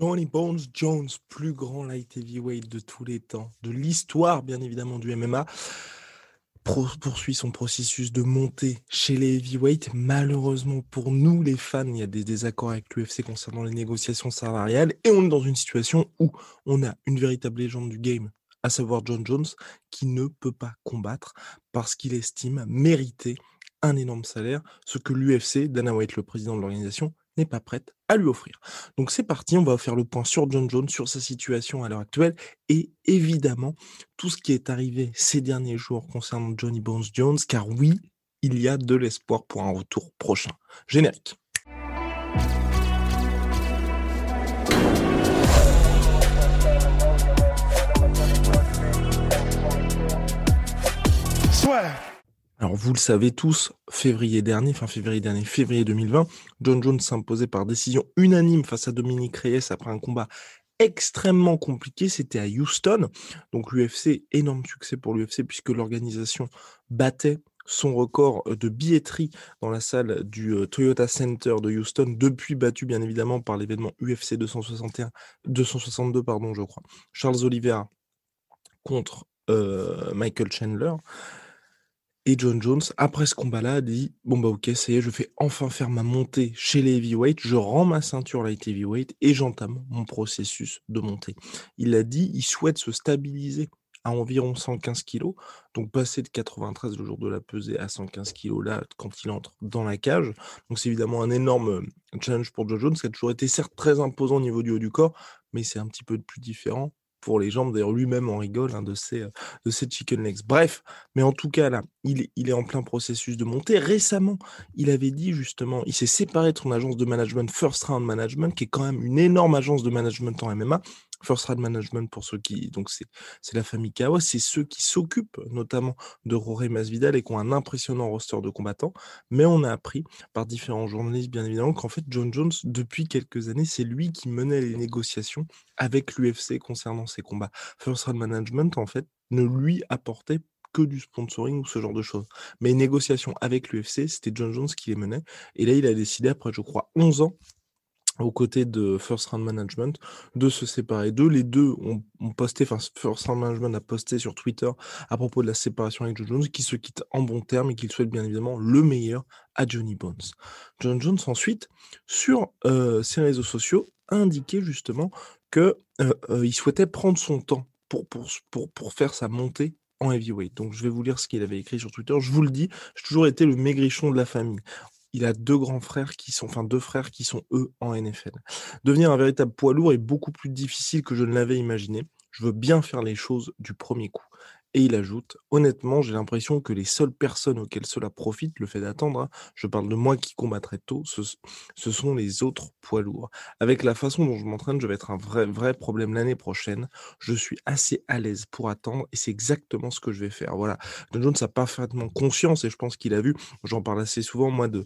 Johnny Bones Jones, plus grand light heavyweight de tous les temps, de l'histoire bien évidemment du MMA, poursuit son processus de montée chez les heavyweights. Malheureusement pour nous les fans, il y a des désaccords avec l'UFC concernant les négociations salariales et on est dans une situation où on a une véritable légende du game, à savoir John Jones, qui ne peut pas combattre parce qu'il estime mériter un énorme salaire, ce que l'UFC, Dana White, le président de l'organisation, n'est pas prête à lui offrir. Donc c'est parti, on va faire le point sur John Jones, sur sa situation à l'heure actuelle et évidemment tout ce qui est arrivé ces derniers jours concernant Johnny Bones Jones, car oui, il y a de l'espoir pour un retour prochain. Générique. Alors vous le savez tous, février dernier, fin février dernier, février 2020, John Jones s'imposait par décision unanime face à Dominique Reyes après un combat extrêmement compliqué, c'était à Houston. Donc l'UFC, énorme succès pour l'UFC puisque l'organisation battait son record de billetterie dans la salle du euh, Toyota Center de Houston, depuis battu bien évidemment par l'événement UFC 261, 262, pardon, je crois. Charles Oliveira contre euh, Michael Chandler. Et John Jones, après ce combat-là, a dit Bon, bah, ok, ça y est, je fais enfin faire ma montée chez les heavyweights, je rends ma ceinture light heavyweight et j'entame mon processus de montée. Il a dit il souhaite se stabiliser à environ 115 kilos, donc passer de 93 le jour de la pesée à 115 kilos là, quand il entre dans la cage. Donc, c'est évidemment un énorme euh, challenge pour John Jones, qui a toujours été certes très imposant au niveau du haut du corps, mais c'est un petit peu plus différent pour les jambes. D'ailleurs, lui-même en rigole hein, de, ses, euh, de ses chicken legs. Bref, mais en tout cas, là, il, il est en plein processus de montée. Récemment, il avait dit justement, il s'est séparé de son agence de management First Round Management, qui est quand même une énorme agence de management en MMA. First Round Management, pour ceux qui. Donc, c'est la famille Kawa, c'est ceux qui s'occupent notamment de Roré Masvidal et qui ont un impressionnant roster de combattants. Mais on a appris par différents journalistes, bien évidemment, qu'en fait, John Jones, depuis quelques années, c'est lui qui menait les négociations avec l'UFC concernant ses combats. First Round Management, en fait, ne lui apportait que du sponsoring ou ce genre de choses. Mais les négociations avec l'UFC, c'était John Jones qui les menait. Et là, il a décidé, après, je crois, 11 ans, aux côtés de First Round Management, de se séparer d'eux. Les deux ont, posté, enfin, First Round Management a posté sur Twitter à propos de la séparation avec John Jones, qui se quitte en bon terme et qu'il souhaite bien évidemment le meilleur à Johnny Bones. John Jones, ensuite, sur euh, ses réseaux sociaux, a indiqué justement que euh, euh, souhaitait prendre son temps pour, pour faire sa montée en heavyweight. Donc, je vais vous lire ce qu'il avait écrit sur Twitter. Je vous le dis, j'ai toujours été le maigrichon de la famille. Il a deux grands frères qui sont, enfin deux frères qui sont eux en NFL. Devenir un véritable poids lourd est beaucoup plus difficile que je ne l'avais imaginé. Je veux bien faire les choses du premier coup. Et il ajoute, honnêtement, j'ai l'impression que les seules personnes auxquelles cela profite, le fait d'attendre, hein, je parle de moi qui combattrai tôt, ce, sont les autres poids lourds. Avec la façon dont je m'entraîne, je vais être un vrai, vrai problème l'année prochaine. Je suis assez à l'aise pour attendre et c'est exactement ce que je vais faire. Voilà. John Jones a parfaitement conscience et je pense qu'il a vu, j'en parle assez souvent, moi, de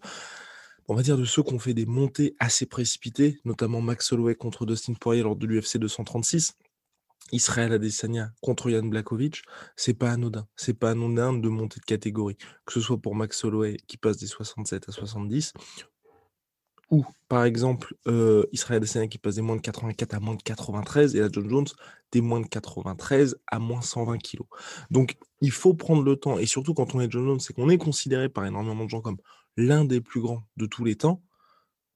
on va dire de ceux qui ont fait des montées assez précipitées, notamment Max Holloway contre Dustin Poirier lors de l'UFC 236. Israël Adesanya contre Jan Blakovic, c'est pas anodin. C'est pas anodin de monter de catégorie. Que ce soit pour Max Holloway qui passe des 67 à 70, ou par exemple euh, Israël Adesanya qui passe des moins de 84 à moins de 93, et là John Jones des moins de 93 à moins 120 kilos. Donc il faut prendre le temps, et surtout quand on est John Jones, c'est qu'on est considéré par énormément de gens comme l'un des plus grands de tous les temps,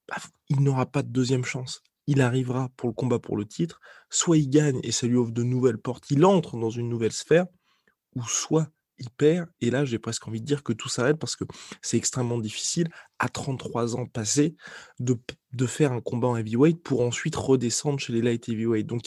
bah, il n'aura pas de deuxième chance. Il arrivera pour le combat pour le titre, soit il gagne et ça lui ouvre de nouvelles portes, il entre dans une nouvelle sphère, ou soit il perd, et là j'ai presque envie de dire que tout s'arrête parce que c'est extrêmement difficile, à 33 ans passés, de, de faire un combat en heavyweight pour ensuite redescendre chez les light heavyweight. Donc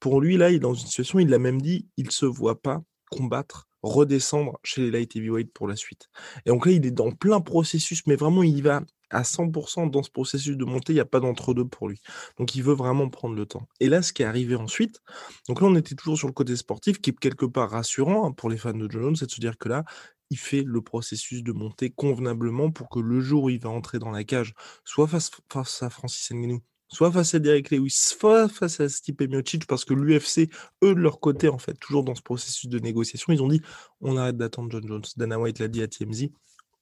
pour lui, là, il est dans une situation, il l'a même dit, il ne se voit pas combattre, redescendre chez les light heavyweight pour la suite. Et donc là, il est dans plein processus, mais vraiment, il y va à 100% dans ce processus de montée, il n'y a pas d'entre-deux pour lui. Donc il veut vraiment prendre le temps. Et là, ce qui est arrivé ensuite, donc là, on était toujours sur le côté sportif, qui est quelque part rassurant hein, pour les fans de John Jones, c'est de se dire que là, il fait le processus de montée convenablement pour que le jour où il va entrer dans la cage, soit face, à Francis Ngannou, soit face à Derek Lewis, soit face à Stipe Miocic, parce que l'UFC, eux, de leur côté, en fait, toujours dans ce processus de négociation, ils ont dit on arrête d'attendre John Jones. Dana White l'a dit à TMZ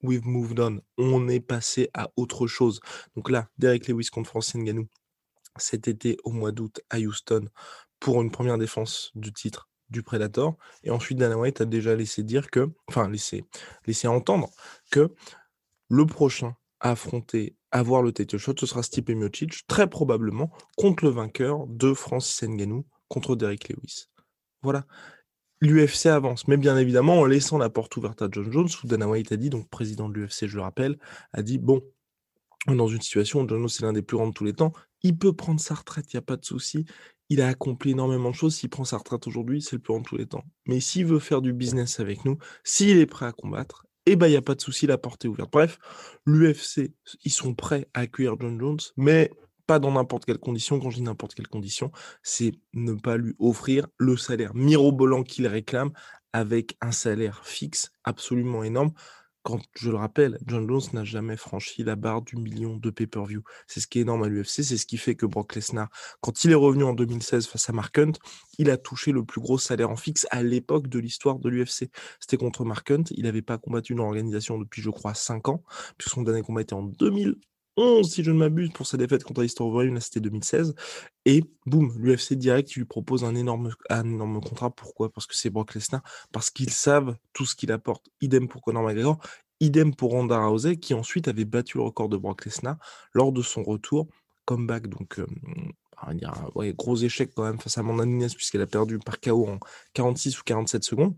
we've moved on. On est passé à autre chose. Donc là, Derek Lewis contre Francis Ngannou, cet été au mois d'août à Houston, pour une première défense du titre du Predator. Et ensuite, Dana White a déjà laissé dire que, enfin, laissé, laissé entendre que le prochain à affronter, avoir le title shot, ce sera Stipe Miocic, très probablement contre le vainqueur de Francis Ngannou contre Derek Lewis. Voilà. L'UFC avance, mais bien évidemment en laissant la porte ouverte à John Jones, où Dana White a dit, donc président de l'UFC, je le rappelle, a dit bon, dans une situation où John Jones est l'un des plus grands de tous les temps, il peut prendre sa retraite, il n'y a pas de souci. Il a accompli énormément de choses. S'il prend sa retraite aujourd'hui, c'est le plus grand de tous les temps. Mais s'il veut faire du business avec nous, s'il est prêt à combattre, eh ben, il n'y a pas de souci, la porte est ouverte. Bref, l'UFC, ils sont prêts à accueillir John Jones, mais pas dans n'importe quelle condition. Quand je dis n'importe quelle condition, c'est ne pas lui offrir le salaire mirobolant qu'il réclame avec un salaire fixe absolument énorme. Quand je le rappelle, John Jones n'a jamais franchi la barre du million de pay-per-view. C'est ce qui est énorme à l'UFC, c'est ce qui fait que Brock Lesnar, quand il est revenu en 2016 face à Mark Hunt, il a touché le plus gros salaire en fixe à l'époque de l'histoire de l'UFC. C'était contre Mark Hunt, il n'avait pas combattu une organisation depuis, je crois, 5 ans, puisque son dernier combat était en 2000, 11, si je ne m'abuse, pour sa défaite contre Alistair Overeem, là c'était 2016. Et boum, l'UFC direct, lui propose un énorme, un énorme contrat. Pourquoi? Parce que c'est Brock Lesnar, parce qu'ils savent tout ce qu'il apporte. Idem pour Conor McGregor, idem pour Ronda Rousey, qui ensuite avait battu le record de Brock Lesnar lors de son retour. Comeback, donc, euh, on va dire, ouais, gros échec quand même face à Amanda Nunes, puisqu'elle a perdu par KO en 46 ou 47 secondes.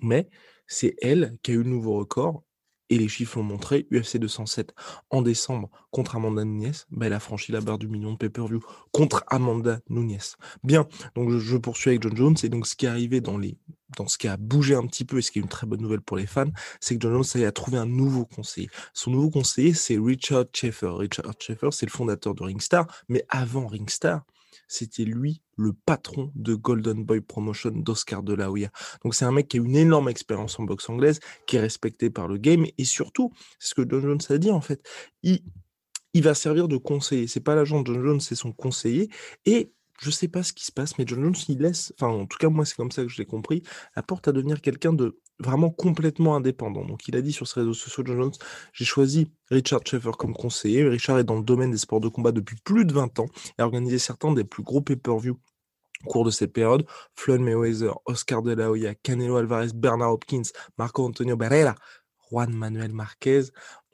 Mais c'est elle qui a eu le nouveau record et les chiffres l'ont montré, UFC 207 en décembre contre Amanda Nunes, bah, elle a franchi la barre du million de pay-per-view contre Amanda Nunes. Bien, donc je, poursuis avec John Jones, et donc ce qui est arrivé dans les dans ce qui a bougé un petit peu, et ce qui est une très bonne nouvelle pour les fans, c'est que John Jones a trouvé un nouveau conseiller. Son nouveau conseiller, c'est Richard Schaeffer. Richard Schaeffer, c'est le fondateur de Ringstar, mais avant Ringstar, c'était lui le patron de Golden Boy Promotion d'Oscar de la Hoya. Donc c'est un mec qui a une énorme expérience en boxe anglaise, qui est respecté par le game, et surtout, c'est ce que John Jones a dit en fait, il, va servir de conseiller. C'est pas l'agent de John Jones, c'est son conseiller, et je sais pas ce qui se passe, mais John Jones, il laisse, enfin en tout cas moi c'est comme ça que je l'ai compris, la porte à devenir quelqu'un de vraiment complètement indépendant. Donc il a dit sur ses réseaux sociaux, John Jones, j'ai choisi Richard Schaeffer comme conseiller. Richard est dans le domaine des sports de combat depuis plus de 20 ans et a organisé certains des plus gros pay-per-view au cours de cette période. Floyd Mayweather, Oscar de la Hoya, Canelo Alvarez, Bernard Hopkins, Marco Antonio Barrera, Juan Manuel Marquez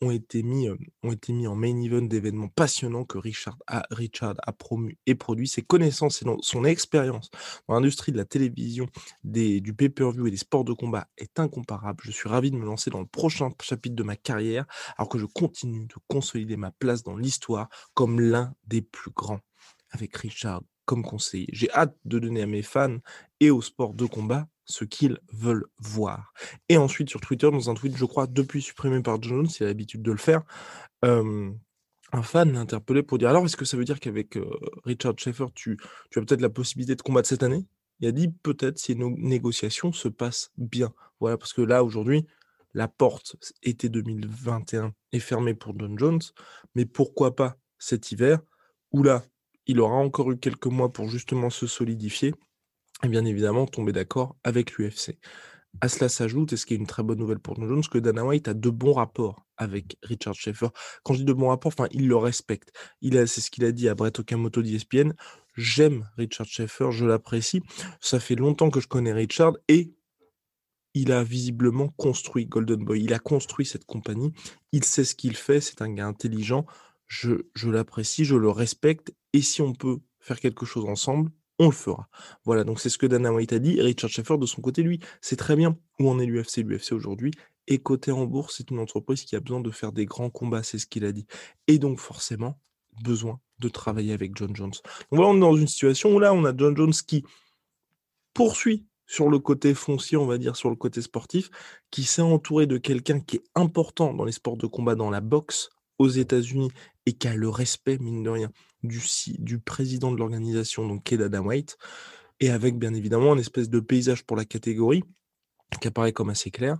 ont été mis, euh, ont été mis en main event d'événements passionnants que Richard a, Richard a promu et produit. Ses connaissances et son expérience dans l'industrie de la télévision, des, du pay-per-view et des sports de combat est incomparable. Je suis ravi de me lancer dans le prochain chapitre de ma carrière alors que je continue de consolider ma place dans l'histoire comme l'un des plus grands. Avec Richard comme conseiller. J'ai hâte de donner à mes fans et aux sports de combat ce qu'ils veulent voir. Et ensuite, sur Twitter, dans un tweet, je crois, depuis supprimé par Jones, il a l'habitude de le faire, un fan l'a interpellé pour dire Alors, est-ce que ça veut dire qu'avec Richard Schaeffer, tu, tu as peut-être la possibilité de combattre cette année? Il a dit Peut-être si nos négociations se passent bien. Voilà, parce que là, aujourd'hui, la porte été 2021 est fermée pour John Jones, mais pourquoi pas cet hiver, où là, il aura encore eu quelques mois pour justement se solidifier et bien évidemment tomber d'accord avec l'UFC. À cela s'ajoute, et ce qui est une très bonne nouvelle pour John Jones, que Dana White a de bons rapports avec Richard Schaeffer. Quand je dis de bons rapports, enfin, il le respecte. Il a, c'est ce qu'il a dit à Brett Okamoto d'ESPN. J'aime Richard Schaeffer, je l'apprécie. Ça fait longtemps que je connais Richard et il a visiblement construit Golden Boy. Il a construit cette compagnie. Il sait ce qu'il fait. C'est un gars intelligent. Je, je l'apprécie, je le respecte. Et si on peut faire quelque chose ensemble, on le fera. Voilà, donc c'est ce que Dana White a dit. Richard Schaeffer, de son côté, lui, c'est très bien où en est l'UFC. L'UFC aujourd'hui est coté en bourse. C'est une entreprise qui a besoin de faire des grands combats, c'est ce qu'il a dit. Et donc, forcément, besoin de travailler avec John Jones. Donc voilà, on est dans une situation où là, on a John Jones qui poursuit sur le côté foncier, on va dire, sur le côté sportif, qui s'est entouré de quelqu'un qui est important dans les sports de combat, dans la boxe aux États-Unis et qui a le respect, mine de rien, du, président de l'organisation, donc Ked Adam White, et avec bien évidemment un espèce de paysage pour la catégorie qui apparaît comme assez clair.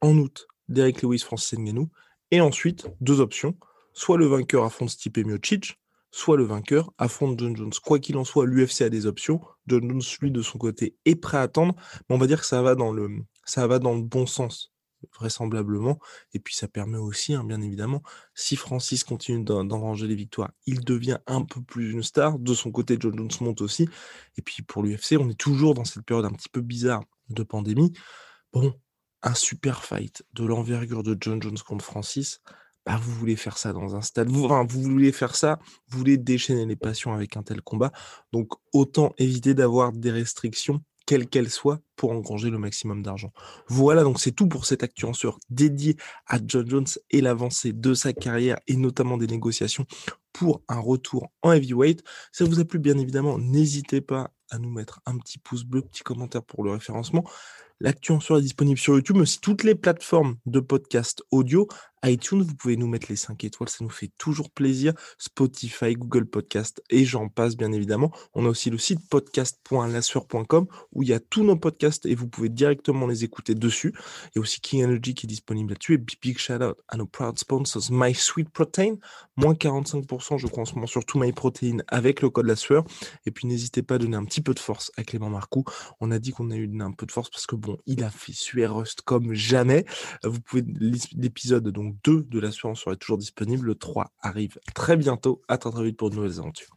En août, Derek Lewis, Francis Ngannou, et ensuite deux options, soit le vainqueur affronte Stipe Miocic, soit le vainqueur affronte John Jones. Quoi qu'il en soit, l'UFC a des options. John Jones, lui, de son côté, est prêt à attendre, mais on va dire que ça va dans le bon sens vraisemblablement. Et puis ça permet aussi, hein, bien évidemment, si Francis continue d'enranger les victoires, il devient un peu plus une star. De son côté, John Jones monte aussi. Et puis pour l'UFC, on est toujours dans cette période un petit peu bizarre de pandémie. Bon, un super fight de l'envergure de John Jones contre Francis. Bah, vous voulez faire ça dans un stade, vous, vous voulez faire ça, vous voulez déchaîner les passions avec un tel combat. Donc autant éviter d'avoir des restrictions quelle qu'elle soit, pour engranger le maximum d'argent. Voilà, donc c'est tout pour cette actu en dédiée à John Jones et l'avancée de sa carrière et notamment des négociations pour un retour en heavyweight. Si ça vous a plu, bien évidemment, n'hésitez pas à nous mettre un petit pouce bleu, petit commentaire pour le référencement. L'actu en est disponible sur YouTube, mais aussi toutes les plateformes de podcast audio iTunes, vous pouvez nous mettre les 5 étoiles, ça nous fait toujours plaisir. Spotify, Google Podcast et j'en passe bien évidemment. On a aussi le site podcast.lassure.com où il y a tous nos podcasts et vous pouvez directement les écouter dessus. Il y a aussi King Energy qui est disponible là-dessus et big, shout out à nos proud sponsors My Sweet Protein, moins 45% je crois en ce moment sur tout My Protein avec le code La Sueur. Et puis n'hésitez pas à donner un petit peu de force à Clément Marcoux. On a dit qu'on a eu un peu de force parce que bon, il a fait suer Rust comme jamais. Vous pouvez l'épisode donc 2 de l'assurance serait toujours disponible. Le 3 arrive très bientôt. À très, très vite pour de nouvelles aventures.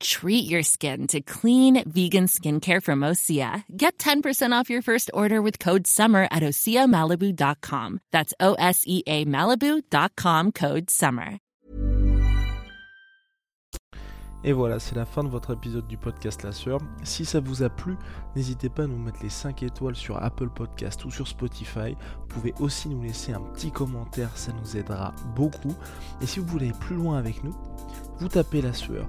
Treat your skin to clean vegan skincare from Osea. Get 10% off your first order with code SUMMER at OseaMalibu.com. That's O S E A Malibu.com code SUMMER. Et voilà, c'est la fin de votre épisode du podcast La Sœur. Si ça vous a plu, n'hésitez pas à nous mettre les 5 étoiles sur Apple Podcast ou sur Spotify. Vous pouvez aussi nous laisser un petit commentaire, ça nous aidera beaucoup. Et si vous voulez aller plus loin avec nous, vous tapez La Sueur